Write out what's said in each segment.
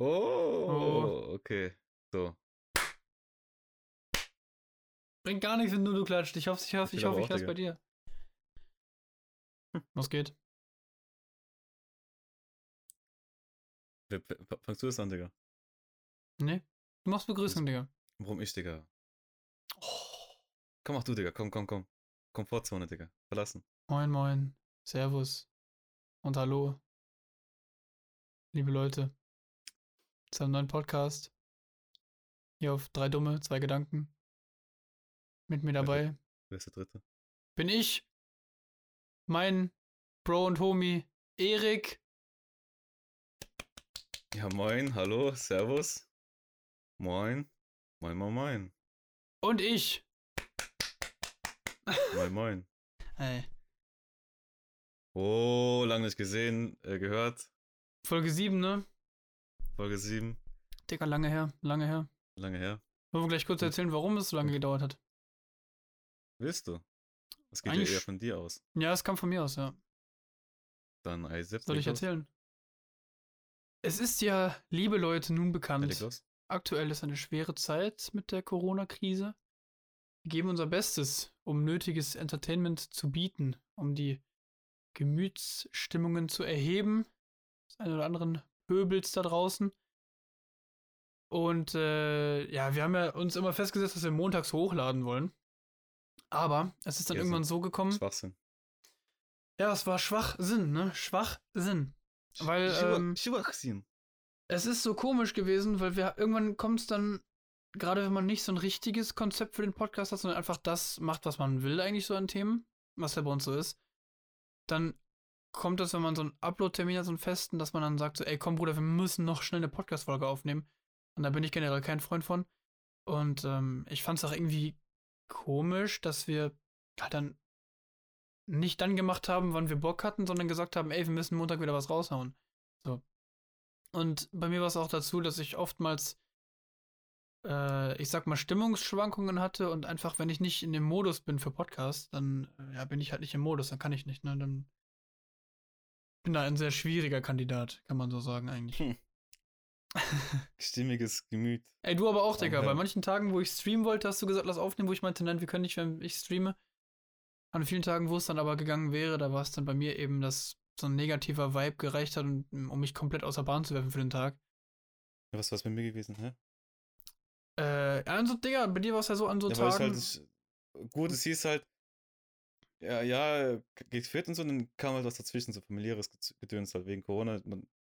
Oh, okay. So. Bringt gar nichts, wenn nur du klatscht. Ich hoffe, ich hoffe, ich hoffe, ich Digga. bei dir. Was geht? Wer- wer- Fangst du das an, Digga? Nee? Du machst Begrüßung, Digga. Warum ich, Digga? Oh. Komm, mach du, Digga. Komm, komm, komm. Komfortzone, Digga. Verlassen. Moin, moin. Servus. Und hallo. Liebe Leute. Zu einem neuen Podcast. Hier auf drei Dumme, zwei Gedanken. Mit mir dabei Wer ist der Dritte? bin ich. Mein Bro und Homie Erik. Ja, moin. Hallo. Servus. Moin. Moin, moin, moin. Und ich. Moin, moin. Hey. Oh, lange nicht gesehen, äh, gehört. Folge 7, ne? Folge 7. Digga, lange her, lange her. Lange her. Wollen wir gleich kurz erzählen, warum es so lange gedauert hat? Willst du? Das geht Eigentlich- ja eher von dir aus. Ja, es kam von mir aus, ja. Dann Ei selbst. Soll ich erzählen? Es ist ja, liebe Leute, nun bekannt. Aktuell ist eine schwere Zeit mit der Corona-Krise. Wir geben unser Bestes, um nötiges Entertainment zu bieten, um die Gemütsstimmungen zu erheben. Das einen oder anderen Pöbels da draußen. Und äh, ja, wir haben ja uns immer festgesetzt, dass wir montags hochladen wollen. Aber es ist dann Ja, irgendwann so gekommen. Schwachsinn. Ja, es war Schwachsinn, ne? Schwachsinn. Weil ähm, Schwachsinn. es ist so komisch gewesen, weil wir irgendwann kommt es dann, gerade wenn man nicht so ein richtiges Konzept für den Podcast hat, sondern einfach das macht, was man will, eigentlich so an Themen, was ja bei uns so ist, dann kommt es, wenn man so einen Upload-Termin hat, so einen festen, dass man dann sagt, so, ey, komm, Bruder, wir müssen noch schnell eine Podcast-Folge aufnehmen. Und da bin ich generell kein Freund von. Und ähm, ich fand es auch irgendwie komisch, dass wir halt dann nicht dann gemacht haben, wann wir Bock hatten, sondern gesagt haben, ey, wir müssen Montag wieder was raushauen. So. Und bei mir war es auch dazu, dass ich oftmals, äh, ich sag mal, Stimmungsschwankungen hatte und einfach, wenn ich nicht in dem Modus bin für Podcast, dann äh, ja, bin ich halt nicht im Modus, dann kann ich nicht, ne? Dann bin da ein sehr schwieriger Kandidat, kann man so sagen eigentlich. Hm. Stimmiges Gemüt. Ey, du aber auch, Digga. Bei manchen Tagen, wo ich streamen wollte, hast du gesagt, lass aufnehmen, wo ich meinte, nein, wir können nicht, wenn ich streame. An vielen Tagen, wo es dann aber gegangen wäre, da war es dann bei mir eben, dass so ein negativer Vibe gereicht hat, um, mich komplett außer Bahn zu werfen für den Tag. Ja, Was war es bei mir gewesen, hä? Äh, ja, an so, Digga, bei dir war es ja so an so Tagen. halt gut, es hieß halt, ja, ja, geht fit und so, dann kam halt was dazwischen, so familiäres Gedöns halt wegen Corona.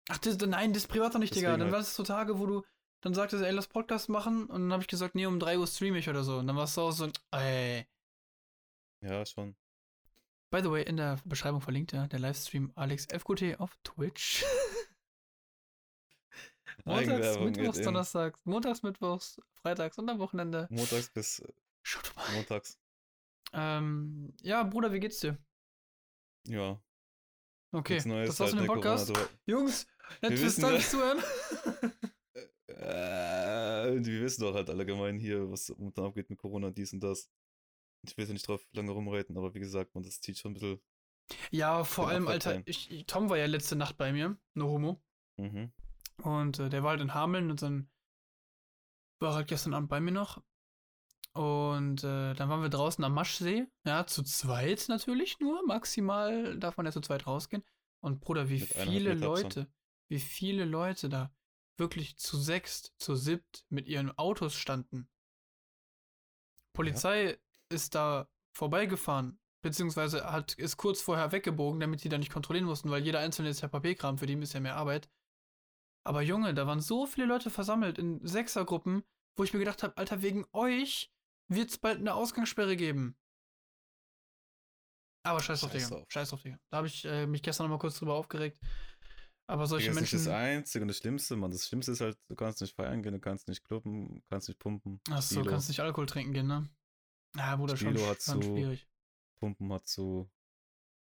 Ach, das, nein, das ist privat noch nicht, Digga. Dann halt. war es so Tage, wo du dann sagtest, ey, lass Podcast machen. Und dann habe ich gesagt, nee, um 3 Uhr streame ich oder so. Und dann war es so, auch so, ey. ja, schon. By the way, in der Beschreibung verlinkt ja der Livestream Alex FQT auf Twitch. Montags, Mittwochs. Donnerstags, Montags, Mittwochs, Freitags und am Wochenende. Montags bis äh, Schaut mal. montags. Ähm, ja, Bruder, wie geht's dir? Ja. Okay, das war's mit dem Podcast. Jungs, wisst ihr, das. zuhören. Äh, wir wissen doch halt allgemein hier, was momentan abgeht mit Corona, dies und das. Ich will ja nicht drauf lange rumreiten, aber wie gesagt, man, das zieht schon ein bisschen. Ja, vor allem, Alter, ich, Tom war ja letzte Nacht bei mir, no homo. Mhm. Und äh, der war halt in Hameln und dann war halt gestern Abend bei mir noch. Und äh, dann waren wir draußen am Maschsee. Ja, zu zweit natürlich nur. Maximal darf man ja zu zweit rausgehen. Und Bruder, wie Mit viele. Leute, wie viele Leute da wirklich zu sechst, zu siebt mit ihren Autos standen. Polizei ist da vorbeigefahren, beziehungsweise hat, ist kurz vorher weggebogen, damit die da nicht kontrollieren mussten, weil jeder Einzelne ist ja Papierkram, für die ist ja mehr Arbeit. Aber Junge, da waren so viele Leute versammelt in Sechsergruppen, wo ich mir gedacht habe, Alter, wegen euch wird es bald eine Ausgangssperre geben. Aber scheiß drauf, Scheiß Digga. drauf. Scheiß drauf, Digga. Da habe ich äh, mich gestern noch mal kurz drüber aufgeregt. Aber solche Das ist nicht Menschen. das Einzige und das Schlimmste, man. Das Schlimmste ist halt, du kannst nicht feiern gehen, du kannst nicht clubben, kannst nicht pumpen. Achso, Spilo. kannst nicht Alkohol trinken gehen, ne? Ja, Bruder, schon, Spilo hat schon zu. schwierig. Pumpen hat so.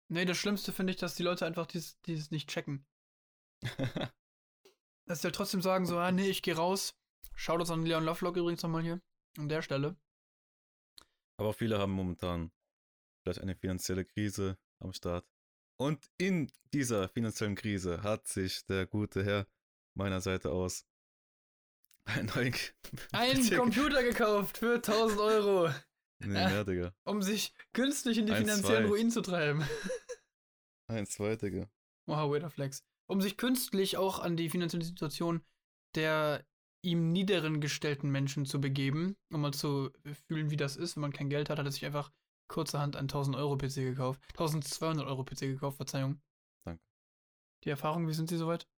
Nee, das Schlimmste finde ich, dass die Leute einfach dieses, dieses nicht checken. Dass sie halt trotzdem sagen, so, ah, nee, ich gehe raus. Schaut uns an Leon Lovelock übrigens nochmal hier. An der Stelle. Aber viele haben momentan vielleicht eine finanzielle Krise am Start. Und in dieser finanziellen Krise hat sich der gute Herr meiner Seite aus einen neuen Ein PC Computer gekauft für 1000 Euro, Nee, Ja. mehr, Digga. um sich künstlich in die Ein, finanziellen zwei. Ruin zu treiben. Ein, zwei, Digga. Wow, weirder Flex. Um sich künstlich auch an die finanzielle Situation der ihm niederen gestellten Menschen zu begeben, um mal zu fühlen, wie das ist, wenn man kein Geld hat, hat er sich einfach kurzerhand einen 1000 Euro PC gekauft. 1200 Euro PC gekauft, Verzeihung. Danke. Die Erfahrung, wie sind Sie soweit?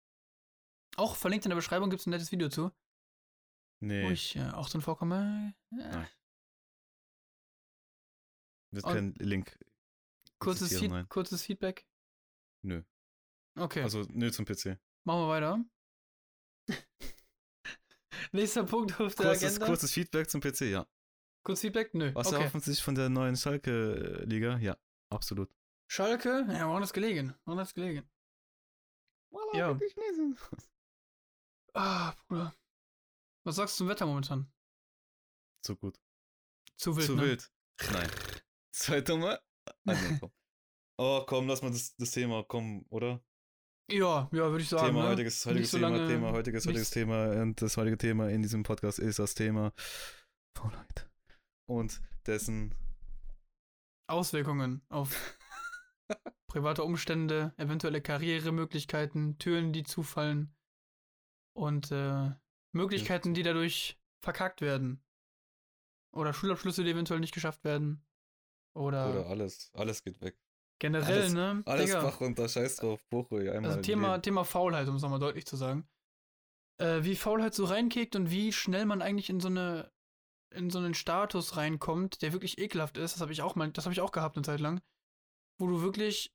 Auch verlinkt in der Beschreibung gibt es ein nettes Video zu, wo Nee, ich äh, auch drin vorkomme. Ja. Nein. wird kein Link. Kurzes, Feed nein. kurzes Feedback. Nö. Okay, Also, nö zum PC. machen wir weiter. Nächster Punkt auf der Kurzes, Agenda. kurzes Feedback zum PC, ja. Kurz Feedback? Nö. Was okay. erhoffen Sie sich von der neuen Schalke-Liga? Ja, absolut. Schalke? Ja, woran ist gelegen? Woran ist gelegen? Ja. Ah, Bruder. Was sagst du zum Wetter momentan? Zu gut. Zu wild, Zu ne? wild. Nein. Zweiter Mal. Ah, nee, komm. Oh, komm, lass mal das, das Thema kommen, oder? Ja, ja, würde ich sagen. Thema, ne? heutiges, heutiges so Thema, Thema, heutiges, heutiges Thema. Und das heutige Thema in diesem Podcast ist das Thema Faulheit. Und dessen Auswirkungen auf private Umstände, eventuelle Karrieremöglichkeiten, Türen, die zufallen und äh, Möglichkeiten, die dadurch verkackt werden. Oder Schulabschlüsse, die eventuell nicht geschafft werden. Oder, oder alles, alles geht weg. Generell, alles- ne? Alles Digga. Bach runter, scheiß drauf, einmal. Also Thema. Thema Faulheit, um es nochmal deutlich zu sagen. Äh, wie Faulheit so reinkickt und wie schnell man eigentlich in so eine in so einen Status reinkommt, der wirklich ekelhaft ist. Das habe ich auch mal, das habe ich auch gehabt eine Zeit lang, wo du wirklich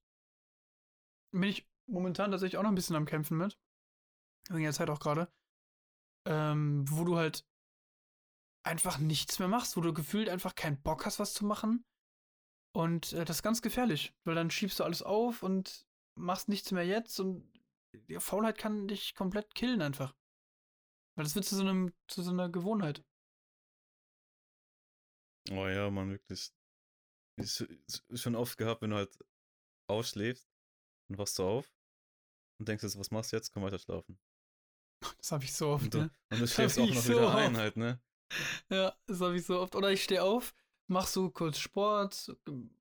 bin ich momentan tatsächlich auch noch ein bisschen am kämpfen mit wegen der Zeit auch gerade, ähm, wo du halt einfach nichts mehr machst, wo du gefühlt einfach keinen Bock hast, was zu machen. Und äh, das ist ganz gefährlich, weil dann schiebst du alles auf und machst nichts mehr jetzt und die Faulheit kann dich komplett killen einfach. Weil das wird zu so einem, zu so einer Gewohnheit. Oh ja, man, wirklich. Ist, ist schon oft gehabt, wenn du halt ausschläfst und wachst du auf und denkst jetzt, was machst du jetzt? Komm weiter schlafen. Das habe ich so oft, Und du, ne? und du schläfst auch ich noch so wieder ein oft. halt, ne? Ja, das habe ich so oft. Oder ich stehe auf, mach so kurz Sport,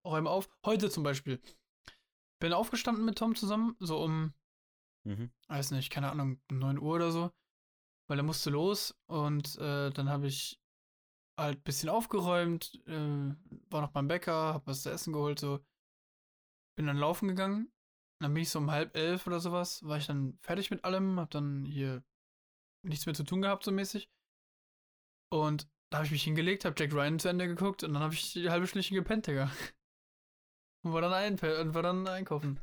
räume auf. Heute zum Beispiel. Bin aufgestanden mit Tom zusammen, so um, Mhm. weiß nicht, keine Ahnung, um 9 Uhr oder so. Weil er musste los und äh, dann habe ich halt ein bisschen aufgeräumt, äh, war noch beim Bäcker, hab was zu essen geholt, so. Bin dann laufen gegangen. Dann bin ich so um halb elf oder sowas, war ich dann fertig mit allem, hab dann hier nichts mehr zu tun gehabt, so mäßig. Und da habe ich mich hingelegt, hab Jack Ryan zu Ende geguckt und dann habe ich die halbe Stündchen gepennt, Digga. Und war dann, ein, und war dann einkaufen.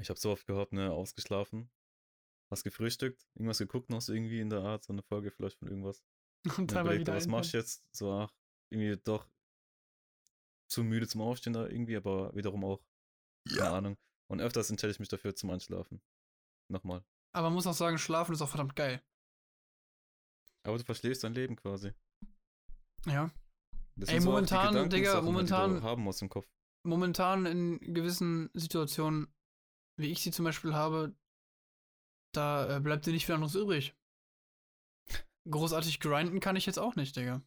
Ich hab so oft gehabt, ne, ausgeschlafen. Hast gefrühstückt, irgendwas geguckt noch so irgendwie in der Art, so eine Folge vielleicht von irgendwas. Und Und dann mal wieder was machst du jetzt? So, ach, irgendwie doch zu müde zum Aufstehen da irgendwie, aber wiederum auch, keine Ahnung. Und öfters entscheide ich mich dafür zum Einschlafen. Nochmal. Aber man muss auch sagen, Schlafen ist auch verdammt geil. Aber du verschläfst dein Leben quasi. Ja. Das Ey, so momentan, Digga, Gedankensachen, die momentan- haben musst im Kopf. Momentan in gewissen Situationen, wie ich sie zum Beispiel habe, da äh, bleibt dir nicht viel anderes übrig. Großartig grinden kann ich jetzt auch nicht, Digga.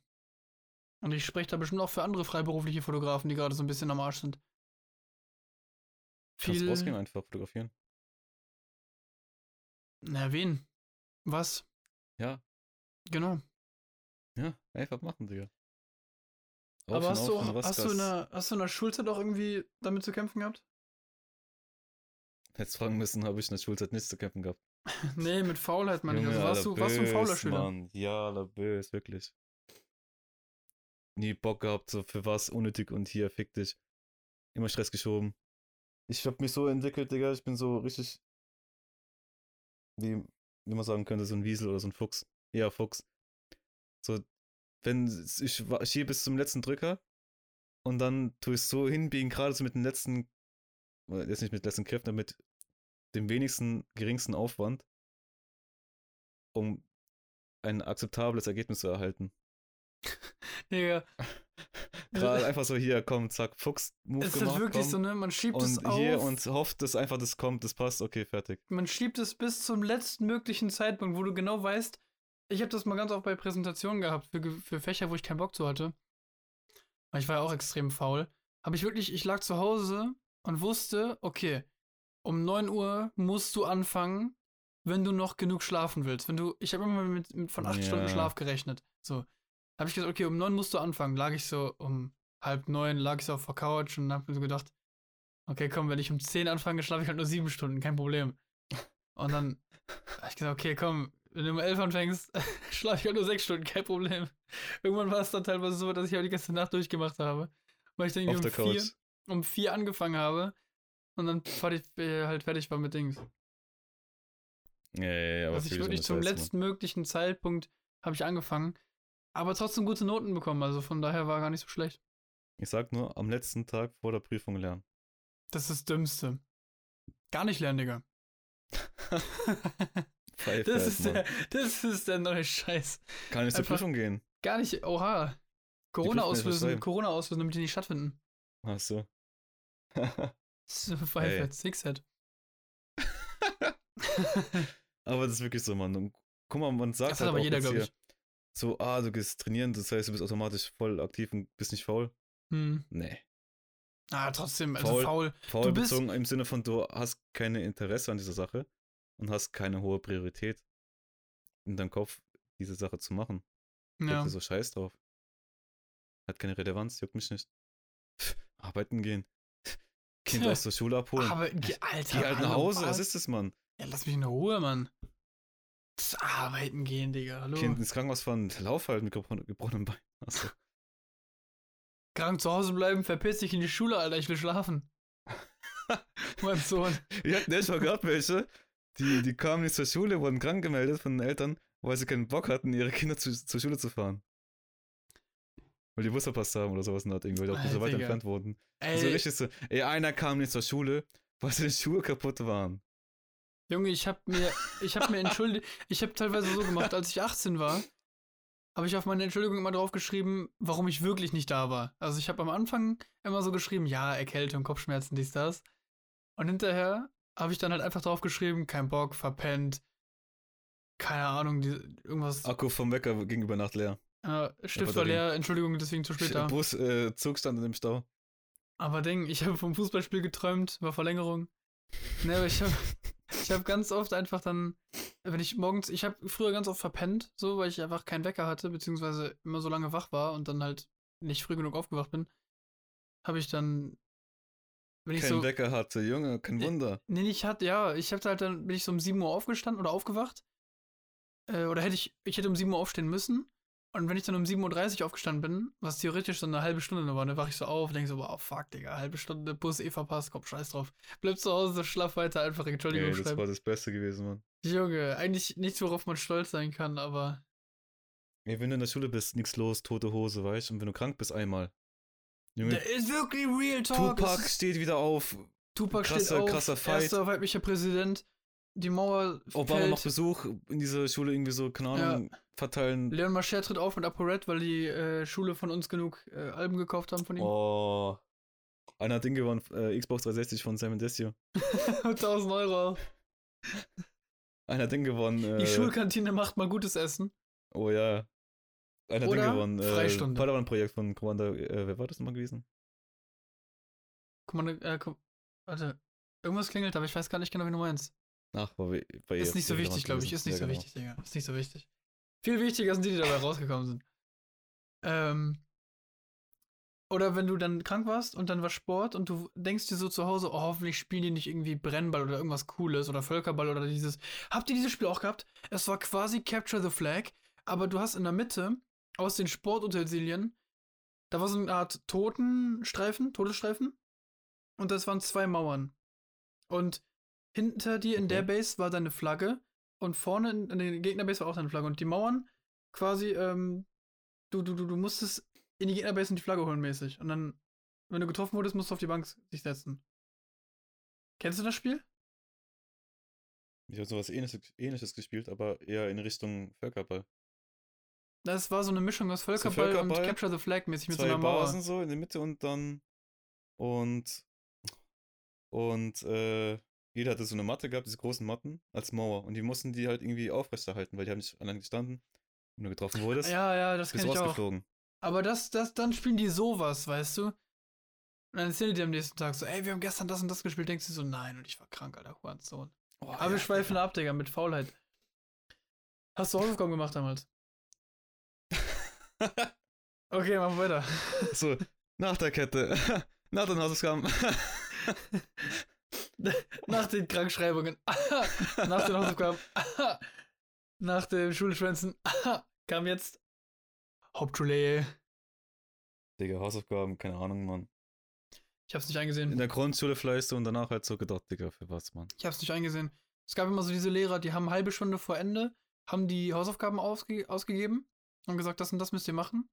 Und ich spreche da bestimmt auch für andere freiberufliche Fotografen, die gerade so ein bisschen am Arsch sind. Kannst Viel. rausgehen, einfach fotografieren. Na, wen? Was? Ja, Genau. ja, einfach machen, Digga. Aber Aufstehen, hast du, hast, du in der, hast du in der Schulzeit auch irgendwie damit zu kämpfen gehabt? Hättest fragen müssen, habe ich in der Schulzeit nichts zu kämpfen gehabt. nee, mit Faulheit, meine ich. Also warst du, warst du ein fauler Schüler? Mann. Ja, Alter, bös, wirklich. Nie Bock gehabt, so für was, unnötig und hier, fick dich. Immer Stress geschoben. Ich hab mich so entwickelt, Digga, ich bin so richtig, wie, wie man sagen könnte, so ein Wiesel oder so ein Fuchs. Eher Fuchs. So, wenn ich wa- schiebe bis zum letzten Drücker und dann tue ich es so hinbiegen, gerade so mit den letzten, jetzt nicht mit den letzten Kräften, mit dem wenigsten, geringsten Aufwand, um ein akzeptables Ergebnis zu erhalten. Digga, Gerade einfach so hier, komm, zack, Fuchs-Move Es ist gemacht, wirklich komm. so, ne? Man schiebt es auf. hier und hofft, dass einfach das kommt, das passt, okay, fertig. man schiebt es bis zum letzten möglichen Zeitpunkt, wo du genau weißt, ich habe das mal ganz oft bei Präsentationen gehabt für, für Fächer, wo ich keinen Bock zu hatte. Weil ich war ja auch extrem faul. Aber ich wirklich, ich lag zu Hause und wusste, okay, um 9 Uhr musst du anfangen, wenn du noch genug schlafen willst. Wenn du, ich habe immer mit, mit von 8 Stunden Ja. Schlaf gerechnet. So. Habe ich gesagt, okay, um 9 musst du anfangen. Lag ich so um halb neun, lag ich so auf der Couch und habe mir so gedacht, okay, komm, wenn ich um 10 anfange, schlafe ich halt nur 7 Stunden, kein Problem. Und dann habe ich gesagt, okay, komm, wenn du um 11 anfängst, schlafe ich halt nur 6 Stunden, kein Problem. Irgendwann war es dann teilweise so, dass ich halt die ganze Nacht durchgemacht habe. Weil ich dann um 4, Couch. um 4 angefangen habe und dann fertig, äh, halt fertig war mit Dings. Ja, ja, ja, aber Also ich wirklich zum letzten möglichen Zeitpunkt habe ich angefangen, aber trotzdem gute Noten bekommen, also von daher war gar nicht so schlecht. Ich sag nur, am letzten Tag vor der Prüfung lernen. Das ist das Dümmste. Gar nicht lernen, Digga. Pfeife das, ist der, das ist der neue Scheiß. Kann nicht zur Prüfung gehen. Gar nicht, oha. Corona auslösen. Corona auslösen, damit die nicht stattfinden. Ach so. Das ist Pfeife, Ey. Sixhead. aber das ist wirklich so, Mann. Und guck mal, man sagt Das hat halt aber auch jeder, glaube hier, ich. so, ah, du gehst trainieren, das heißt, du bist automatisch voll aktiv und bist nicht faul. Hm. Nee. Ah, trotzdem, also Faul. faul. Faul Du bist- bezogen im Sinne von, du hast keine Interesse an dieser Sache und hast keine hohe Priorität in deinem Kopf, diese Sache zu machen. Ja. So scheiß drauf. Hat keine Relevanz, juckt mich nicht. Arbeiten gehen. Kind aus der Schule abholen. Aber, Alter. Geh halt nach Hause, was ist das, Mann? Ja, lass mich in Ruhe, Mann. Das Arbeiten gehen, Digga. Hallo. Kind ins Krankenhaus fahren, lauf halt mit gebrochen- gebrochenem Bein. Achso. Krank zu Hause bleiben, verpiss dich in die Schule, Alter. Ich will schlafen. mein Sohn. Wir hatten echt mal gehabt welche, die, die kamen nicht zur Schule, wurden krank gemeldet von den Eltern, weil sie keinen Bock hatten, ihre Kinder zu, zur Schule zu fahren. Weil die Bus verpasst haben oder sowas in der Art irgendwie, weil die auch so weit Digga. entfernt wurden. Ey, So richtig so, ey, einer kam nicht zur Schule, weil seine Schuhe kaputt waren. Junge, ich hab mir, ich hab mir entschuldigt, ich hab teilweise so gemacht, als ich 18 war, habe ich auf meine Entschuldigung immer draufgeschrieben, warum ich wirklich nicht da war. Also ich habe am Anfang immer so geschrieben, ja, Erkältung, Kopfschmerzen, dies, das. Und hinterher habe ich dann halt einfach draufgeschrieben, kein Bock, verpennt, keine Ahnung, die, irgendwas, Akku vom Wecker ging über Nacht leer. äh, Stift war leer, Entschuldigung, deswegen zu spät da. Bus, äh, Zug stand in dem Stau. Aber Ding, ich habe vom Fußballspiel geträumt, war Verlängerung. Ne, aber ich habe ich hab ganz oft einfach dann, wenn ich morgens, ich habe früher ganz oft verpennt, so, weil ich einfach keinen Wecker hatte, beziehungsweise immer so lange wach war und dann halt nicht früh genug aufgewacht bin, habe ich dann, wenn ich Kein so, Wecker hatte, Junge, kein Wunder. nee, ich hatte, ja, ich habe halt dann, bin ich so um 7 Uhr aufgestanden oder aufgewacht, äh, oder hätte ich, ich hätte um 7 Uhr aufstehen müssen, und wenn ich dann um 7.30 Uhr aufgestanden bin, was theoretisch so eine halbe Stunde nur war, dann wach ich so auf, denke so, wow, fuck, Digga, halbe Stunde Bus eh verpasst, komm, scheiß drauf. Bleib zu Hause, schlaf weiter, einfach Entschuldigung Ey, das war das Beste gewesen, Mann. Junge, eigentlich nichts, worauf man stolz sein kann, aber Ey, wenn du in der Schule bist, nix los, tote Hose, weißt du? Und wenn du krank bist, einmal. Junge, der ist wirklich Real Talk. Tupac steht wieder auf. Tupac steht krasser- auf, krasser Fight. erster weiblicher Präsident, die Mauer Obama fällt. macht Besuch in dieser Schule irgendwie so, keine Ahnung, verteilen. Leon Mascher tritt auf mit ApoRed, weil die äh, Schule von uns genug äh, Alben gekauft haben von ihm. Oh. Einer hat Ding gewonnen, äh, Xbox 360 von Sam Desio. 1000 Euro. Einer hat Ding gewonnen. Äh, Die Schulkantine macht mal gutes Essen. Oh ja. Einer hat Ding gewonnen. Äh, Freistunde. Padawan-Projekt von Commander. Äh, wer war das nochmal gewesen? Mal, äh, guck, warte. Irgendwas klingelt, aber ich weiß gar nicht genau, wie du meinst. Ach, war bei, bei Ist nicht so wichtig, glaube ich. Ist nicht so genau. wichtig, Digga. Ist nicht so wichtig. Viel wichtiger sind die, die dabei rausgekommen sind. Ähm. Oder wenn du dann krank warst und dann war Sport und du denkst dir so zu Hause, oh, hoffentlich spielen die nicht irgendwie Brennball oder irgendwas Cooles oder Völkerball oder dieses. Habt ihr dieses Spiel auch gehabt? Es war quasi Capture the Flag, aber du hast in der Mitte aus den Sportutensilien, da war so eine Art Totenstreifen, Todesstreifen und das waren zwei Mauern. Und hinter dir in der. Base war deine Flagge und vorne in, in der Gegnerbase war auch deine Flagge. Und die Mauern quasi, ähm, du, du, du, du musstest in die Gegnerbase und die Flagge holen mäßig. Und dann, wenn du getroffen wurdest, musst du auf die Bank sich setzen. Kennst du das Spiel? Ich habe sowas ähnliches, ähnliches gespielt, aber eher in Richtung Völkerball. Das war so eine Mischung aus Völkerball, Völkerball, und Capture the Flag mäßig mit so einer Mauer. Basen so in der Mitte und dann und und äh, jeder hatte so eine Matte gehabt, diese großen Matten als Mauer und die mussten die halt irgendwie aufrechterhalten, weil die haben nicht allein gestanden. Wenn du getroffen wurdest, Ja, ja, das bist du auch. Aber das, das, dann spielen die sowas, weißt du? Und dann erzählen die dir am nächsten Tag so, ey, wir haben gestern das und das gespielt. Denkst du so, nein, und ich war krank, alter Hurensohn. Oh, Aber ja, wir schweifen Digga. ab, Digga, mit Faulheit. Hast du Hausaufgaben gemacht damals? Okay, machen wir weiter. so, nach der Kette, nach den Hausaufgaben. Nach den Krankschreibungen. Nach den Hausaufgaben. Nach dem Schulschwänzen. Kam jetzt Hauptschule. Digga, Hausaufgaben, keine Ahnung, Mann. Ich hab's nicht eingesehen. In der Grundschule vielleicht so und danach halt so gedacht, Digga, für was, Mann. Ich hab's nicht eingesehen. Es gab immer so diese Lehrer, die haben eine halbe Stunde vor Ende, haben die Hausaufgaben ausge ausgegeben und gesagt, das und das müsst ihr machen.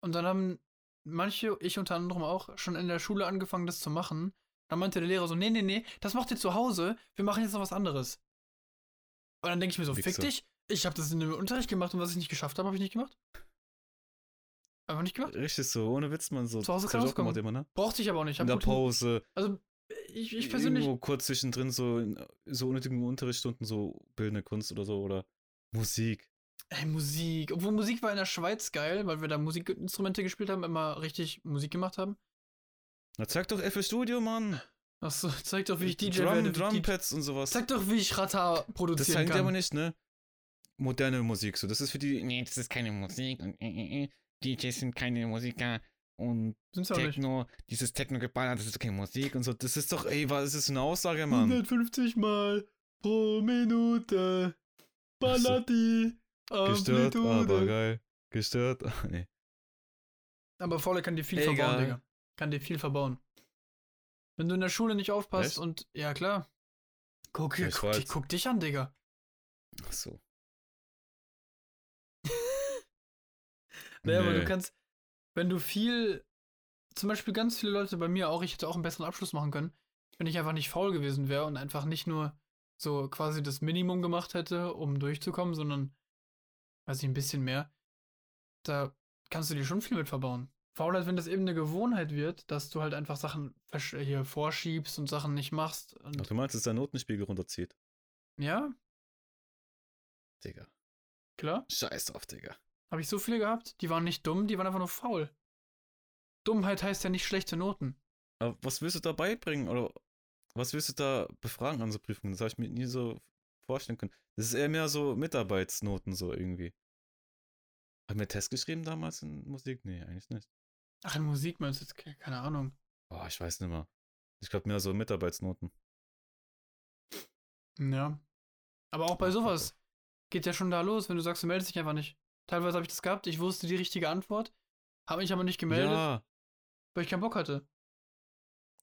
Und dann haben manche, ich unter anderem auch, schon in der Schule angefangen, das zu machen. Dann meinte der Lehrer so, nee, nee, nee, das macht ihr zu Hause, wir machen jetzt noch was anderes. Und dann denke ich mir so, fick Wichser. dich, ich habe das in dem Unterricht gemacht und was ich nicht geschafft habe, habe ich nicht gemacht. Einfach nicht gemacht. Richtig so, ohne Witz, man so. Zu Hause kann gemacht immer, ne? Brauchte ich aber auch nicht. Ich In der Pause. Also, ich, ich persönlich, Irgendwo kurz zwischendrin so in so unnötigen Unterrichtsstunden, so bildende Kunst oder so oder Musik. Ey, Musik. Obwohl Musik war in der Schweiz geil, weil wir da Musikinstrumente gespielt haben, immer richtig Musik gemacht haben. Na, zeig doch FL Studio, Mann. Achso, zeig doch, wie ich DJ Drum, werde. Drumpads und sowas. Zeig doch, wie ich Rata das produzieren zeigen die aber kann. nicht, ne? Moderne Musik, so. Das ist für die. Nee, das ist keine Musik und äh, äh, äh, DJs sind keine Musiker und Sind's auch nicht. Techno, dieses Techno-Geballer, das ist keine Musik. Und so, das ist doch, ey, was ist das für eine Aussage, Mann? 150 Mal pro Minute ballert die Gestört, aber geil. Gestört, nee. Aber Faule kann dir viel Egal. verbauen, Digga. Kann dir viel verbauen. Wenn du in der Schule nicht aufpasst Echt? und, ja klar. Guck, Ja, guck, dich- guck dich an, Digga. Ach so. Naja, aber du Nee. kannst, wenn du viel, zum Beispiel ganz viele Leute bei mir auch, ich hätte auch einen besseren Abschluss machen können, wenn ich einfach nicht faul gewesen wäre und einfach nicht nur so quasi das Minimum gemacht hätte, um durchzukommen, sondern, weiß ich, ein bisschen mehr. Da kannst du dir schon viel mit verbauen. Faulheit, wenn das eben eine Gewohnheit wird, dass du halt einfach Sachen hier vorschiebst und Sachen nicht machst. Und, Ach, du meinst, dass der Notenspiegel runterzieht? ja, Digga. klar. Scheiß drauf, Digga. Habe ich so viele gehabt, die waren nicht dumm, die waren einfach nur faul. Dummheit heißt ja nicht schlechte Noten. Aber was willst du da beibringen? Oder was willst du da befragen an so Prüfungen? Das habe ich mir nie so vorstellen können. Das ist eher mehr so Mitarbeitsnoten, so irgendwie. Haben wir Test geschrieben damals in Musik? Nee, eigentlich nicht. Ach, in Musik meinst du jetzt? Ke- Keine Ahnung. Boah, ich weiß nicht mehr. Ich glaube mehr so Mitarbeitsnoten. Ja. Aber auch bei sowas geht ja schon da los, wenn du sagst, du meldest dich einfach nicht. Teilweise habe ich das gehabt, ich wusste die richtige Antwort, habe mich aber nicht gemeldet, Ja. weil ich keinen Bock hatte.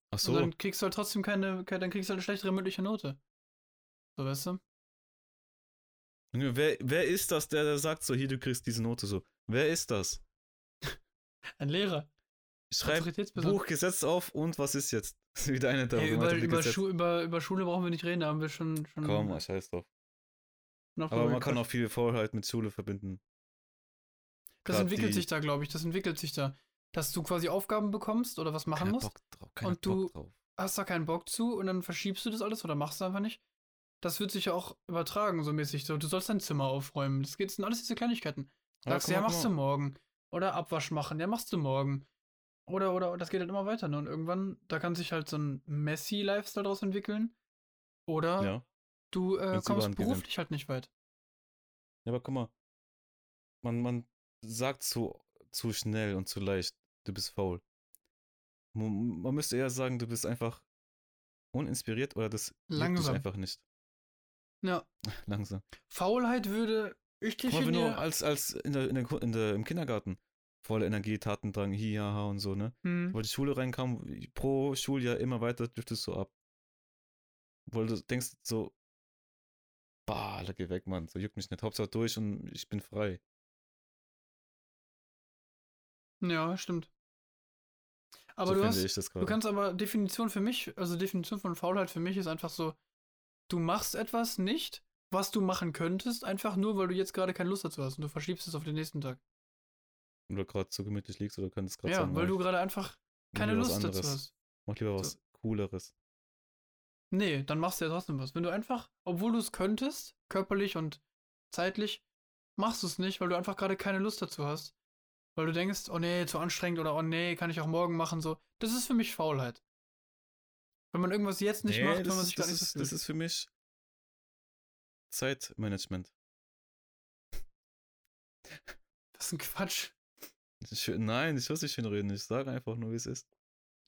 Ach Und so. dann kriegst du halt trotzdem keine, dann kriegst du halt eine schlechtere mündliche Note. So, weißt du? Wer, wer ist das, der, der sagt so, hier, du kriegst diese Note so? Wer ist das? Ein Lehrer. Schreib. Buch, Gesetz auf und was ist jetzt? Das ist wieder eine der Hey, über, über. Schu über, über Schule brauchen wir nicht reden, da haben wir schon. schon Komm, scheiß drauf. noch Aber man kann auch viel Faulheit mit Schule verbinden. Das grad entwickelt sich da, glaube ich. Das entwickelt sich da. Dass du quasi Aufgaben bekommst oder was machen musst. Bock drauf. Und du- hast da keinen Bock zu und dann verschiebst du das alles oder machst du einfach nicht. Das wird sich ja auch übertragen, so mäßig. So, du sollst dein Zimmer aufräumen. Das, geht, das sind alles diese Kleinigkeiten. Sagst du, ja, machst du morgen. Oder Abwasch machen, ja, machst du morgen. Oder, oder, das geht halt immer weiter. Ne? Und irgendwann, da kann sich halt so ein Messi-Lifestyle daraus entwickeln. Oder Ja. du äh, kommst beruflich halt nicht weit. Ja, aber guck mal. Man, man sagt zu, zu schnell und zu leicht, du bist faul. Man, man müsste eher sagen, du bist einfach uninspiriert oder das Langsam. einfach nicht. Ja. Langsam. Faulheit würde ich definieren. als, als in der, in der, in der, im Kindergarten voller Energie, Tatendrang, hi, ha, ha und so, ne? Hm. Weil die Schule reinkam, pro Schuljahr immer weiter driftest du ab. Weil du denkst so, bah, Alter, geh weg, Mann, so juckt mich nicht. Hauptsache durch und ich bin frei. Ja, stimmt. Aber so du hast, Du kannst aber Definition für mich, also Definition von Faulheit für mich ist einfach so, du machst etwas nicht, was du machen könntest, einfach nur, weil du jetzt gerade keine Lust dazu hast und du verschiebst es auf den nächsten Tag. Oder gerade zu gemütlich liegst oder könntest gerade Ja, sagen, weil du gerade einfach keine Lust dazu hast. Mach lieber was So. Cooleres. Nee, dann machst du ja trotzdem was. Wenn du einfach, obwohl du es könntest, körperlich und zeitlich, machst du es nicht, weil du einfach gerade keine Lust dazu hast. Weil du denkst, oh nee, zu anstrengend oder oh nee, kann ich auch morgen machen, so. Das ist für mich Faulheit. Wenn man irgendwas jetzt nicht Nee, macht, wenn man sich gar nicht so fühlt. Das ist für mich Zeitmanagement. Das ist ein Quatsch. Schön, nein, ich muss nicht schön reden. Ich sage einfach nur, wie es ist.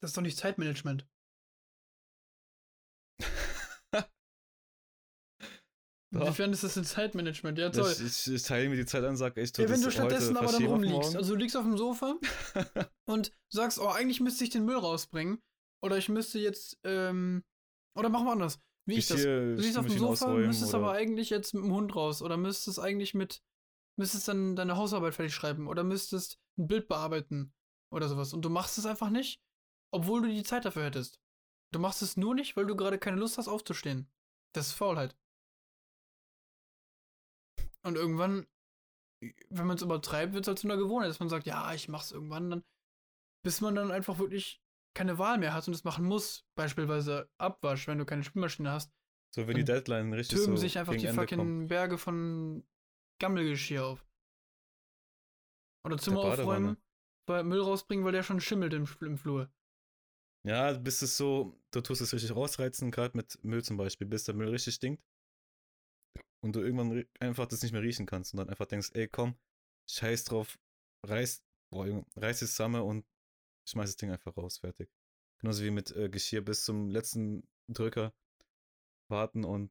Das ist doch nicht Zeitmanagement. Inwiefern ist das ein Zeitmanagement? Ja, toll. ich, ich, ich teile mir die Zeit an, sag echt, Ja, wenn du stattdessen aber dann rumliegst. Also du liegst auf dem Sofa und sagst, oh, eigentlich müsste ich den Müll rausbringen. Oder ich müsste jetzt, ähm, oder machen wir anders. Wie ich das. Geschirr, Du liegst auf dem Sofa, müsstest oder- aber eigentlich jetzt mit dem Hund raus. Oder müsstest eigentlich mit, müsstest dann deine Hausarbeit fertig schreiben. Oder müsstest ein Bild bearbeiten. Oder sowas. Und du machst es einfach nicht, obwohl du die Zeit dafür hättest. Du machst es nur nicht, weil du gerade keine Lust hast aufzustehen. Das ist Faulheit. Und irgendwann, wenn man es übertreibt, wird es halt zu einer Gewohnheit, dass man sagt, ja, ich mach's irgendwann dann, bis man dann einfach wirklich keine Wahl mehr hat und es machen muss. Beispielsweise Abwasch, wenn du keine Spülmaschine hast, So, wenn die Deadline richtig türmen so sich einfach die Ende fucking kommt. Berge von Gammelgeschirr auf. Oder Zimmer aufräumen, weil Müll rausbringen, weil der schon schimmelt im, im Flur. Ja, bis es so, du tust es richtig ausreizen, gerade mit Müll zum Beispiel, bis der Müll richtig stinkt. Und du irgendwann einfach das nicht mehr riechen kannst und dann einfach denkst, ey, komm, scheiß drauf, reiß, boah, reiß es zusammen und schmeiß das Ding einfach raus, fertig. Genauso wie mit äh, Geschirr bis zum letzten Drücker warten und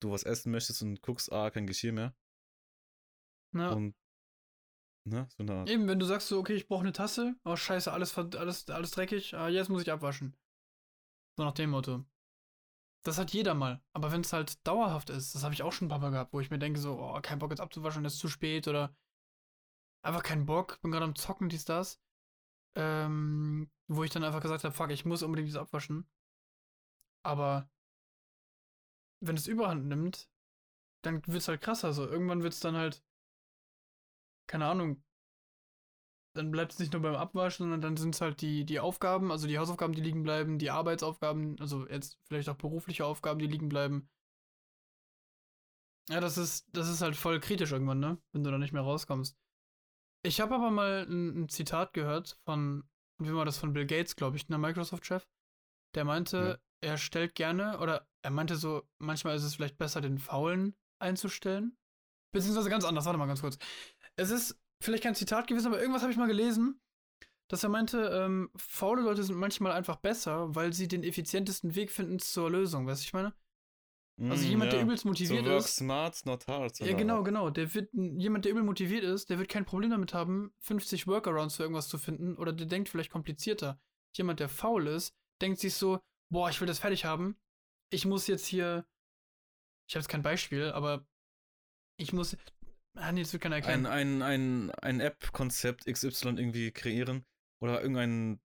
du was essen möchtest und guckst, ah, kein Geschirr mehr. Na, Und, ne, so eine Art. Eben, wenn du sagst so, okay, ich brauche eine Tasse, oh scheiße, alles, alles, alles dreckig, ah, jetzt muss ich abwaschen. So nach dem Motto. Das hat jeder mal. Aber wenn es halt dauerhaft ist, das habe ich auch schon ein paar Mal gehabt, wo ich mir denke so, oh, kein Bock jetzt abzuwaschen, das ist zu spät oder einfach keinen Bock, bin gerade am Zocken, dies, das. Ähm, wo ich dann einfach gesagt habe, fuck, ich muss unbedingt das abwaschen. Aber wenn es überhand nimmt, dann wird es halt krasser. So, irgendwann wird es dann halt, keine Ahnung, dann bleibt es nicht nur beim Abwaschen, sondern dann sind es halt die, die Aufgaben, also die Hausaufgaben, die liegen bleiben, die Arbeitsaufgaben, also jetzt vielleicht auch berufliche Aufgaben, die liegen bleiben. Ja, das ist, das ist halt voll kritisch irgendwann, ne? Wenn du da nicht mehr rauskommst. Ich habe aber mal ein, ein Zitat gehört von, wie war das, von Bill Gates, glaube ich, einer Microsoft-Chef. Der meinte, er stellt gerne, oder er meinte so, manchmal ist es vielleicht besser, den Faulen einzustellen. Beziehungsweise ganz anders, warte mal ganz kurz. Es ist vielleicht kein Zitat gewesen, aber irgendwas habe ich mal gelesen, dass er meinte, ähm, faule Leute sind manchmal einfach besser, weil sie den effizientesten Weg finden zur Lösung, weißt du, ich meine? Also Mm, jemand, der ja. übelst motiviert so work ist. smart, not hard. Ja, genau, genau. Der wird, jemand, der übel motiviert ist, der wird kein Problem damit haben, 50 Workarounds für irgendwas zu finden oder der denkt vielleicht komplizierter. Jemand, der faul ist, denkt sich so, boah, ich will das fertig haben. Ich muss jetzt hier, ich habe jetzt kein Beispiel, aber ich muss, ah nee, das wird keiner erkennen. ein, ein, ein, ein App-Konzept XY irgendwie kreieren oder irgendein,